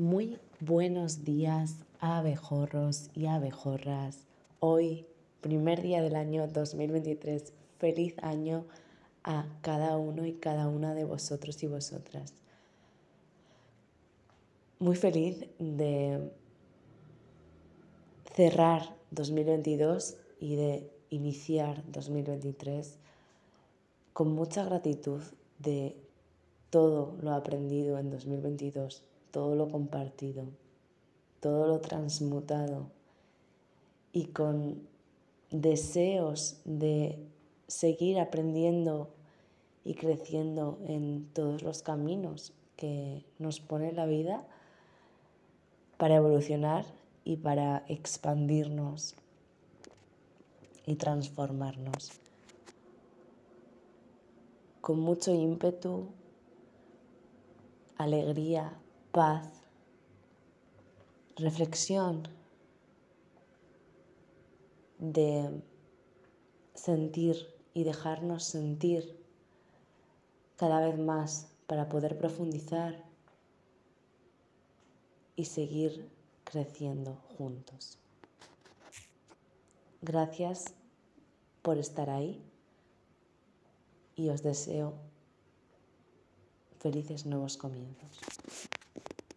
Muy buenos días, abejorros y abejorras. Hoy, primer día del año 2023, feliz año a cada uno y cada una de vosotros y vosotras. Muy feliz de cerrar 2022 y de iniciar 2023 con mucha gratitud de todo lo aprendido en 2022 todo lo compartido, todo lo transmutado y con deseos de seguir aprendiendo y creciendo en todos los caminos que nos pone la vida para evolucionar y para expandirnos y transformarnos. Con mucho ímpetu, alegría, paz, reflexión de sentir y dejarnos sentir cada vez más para poder profundizar y seguir creciendo juntos. Gracias por estar ahí y os deseo felices nuevos comienzos.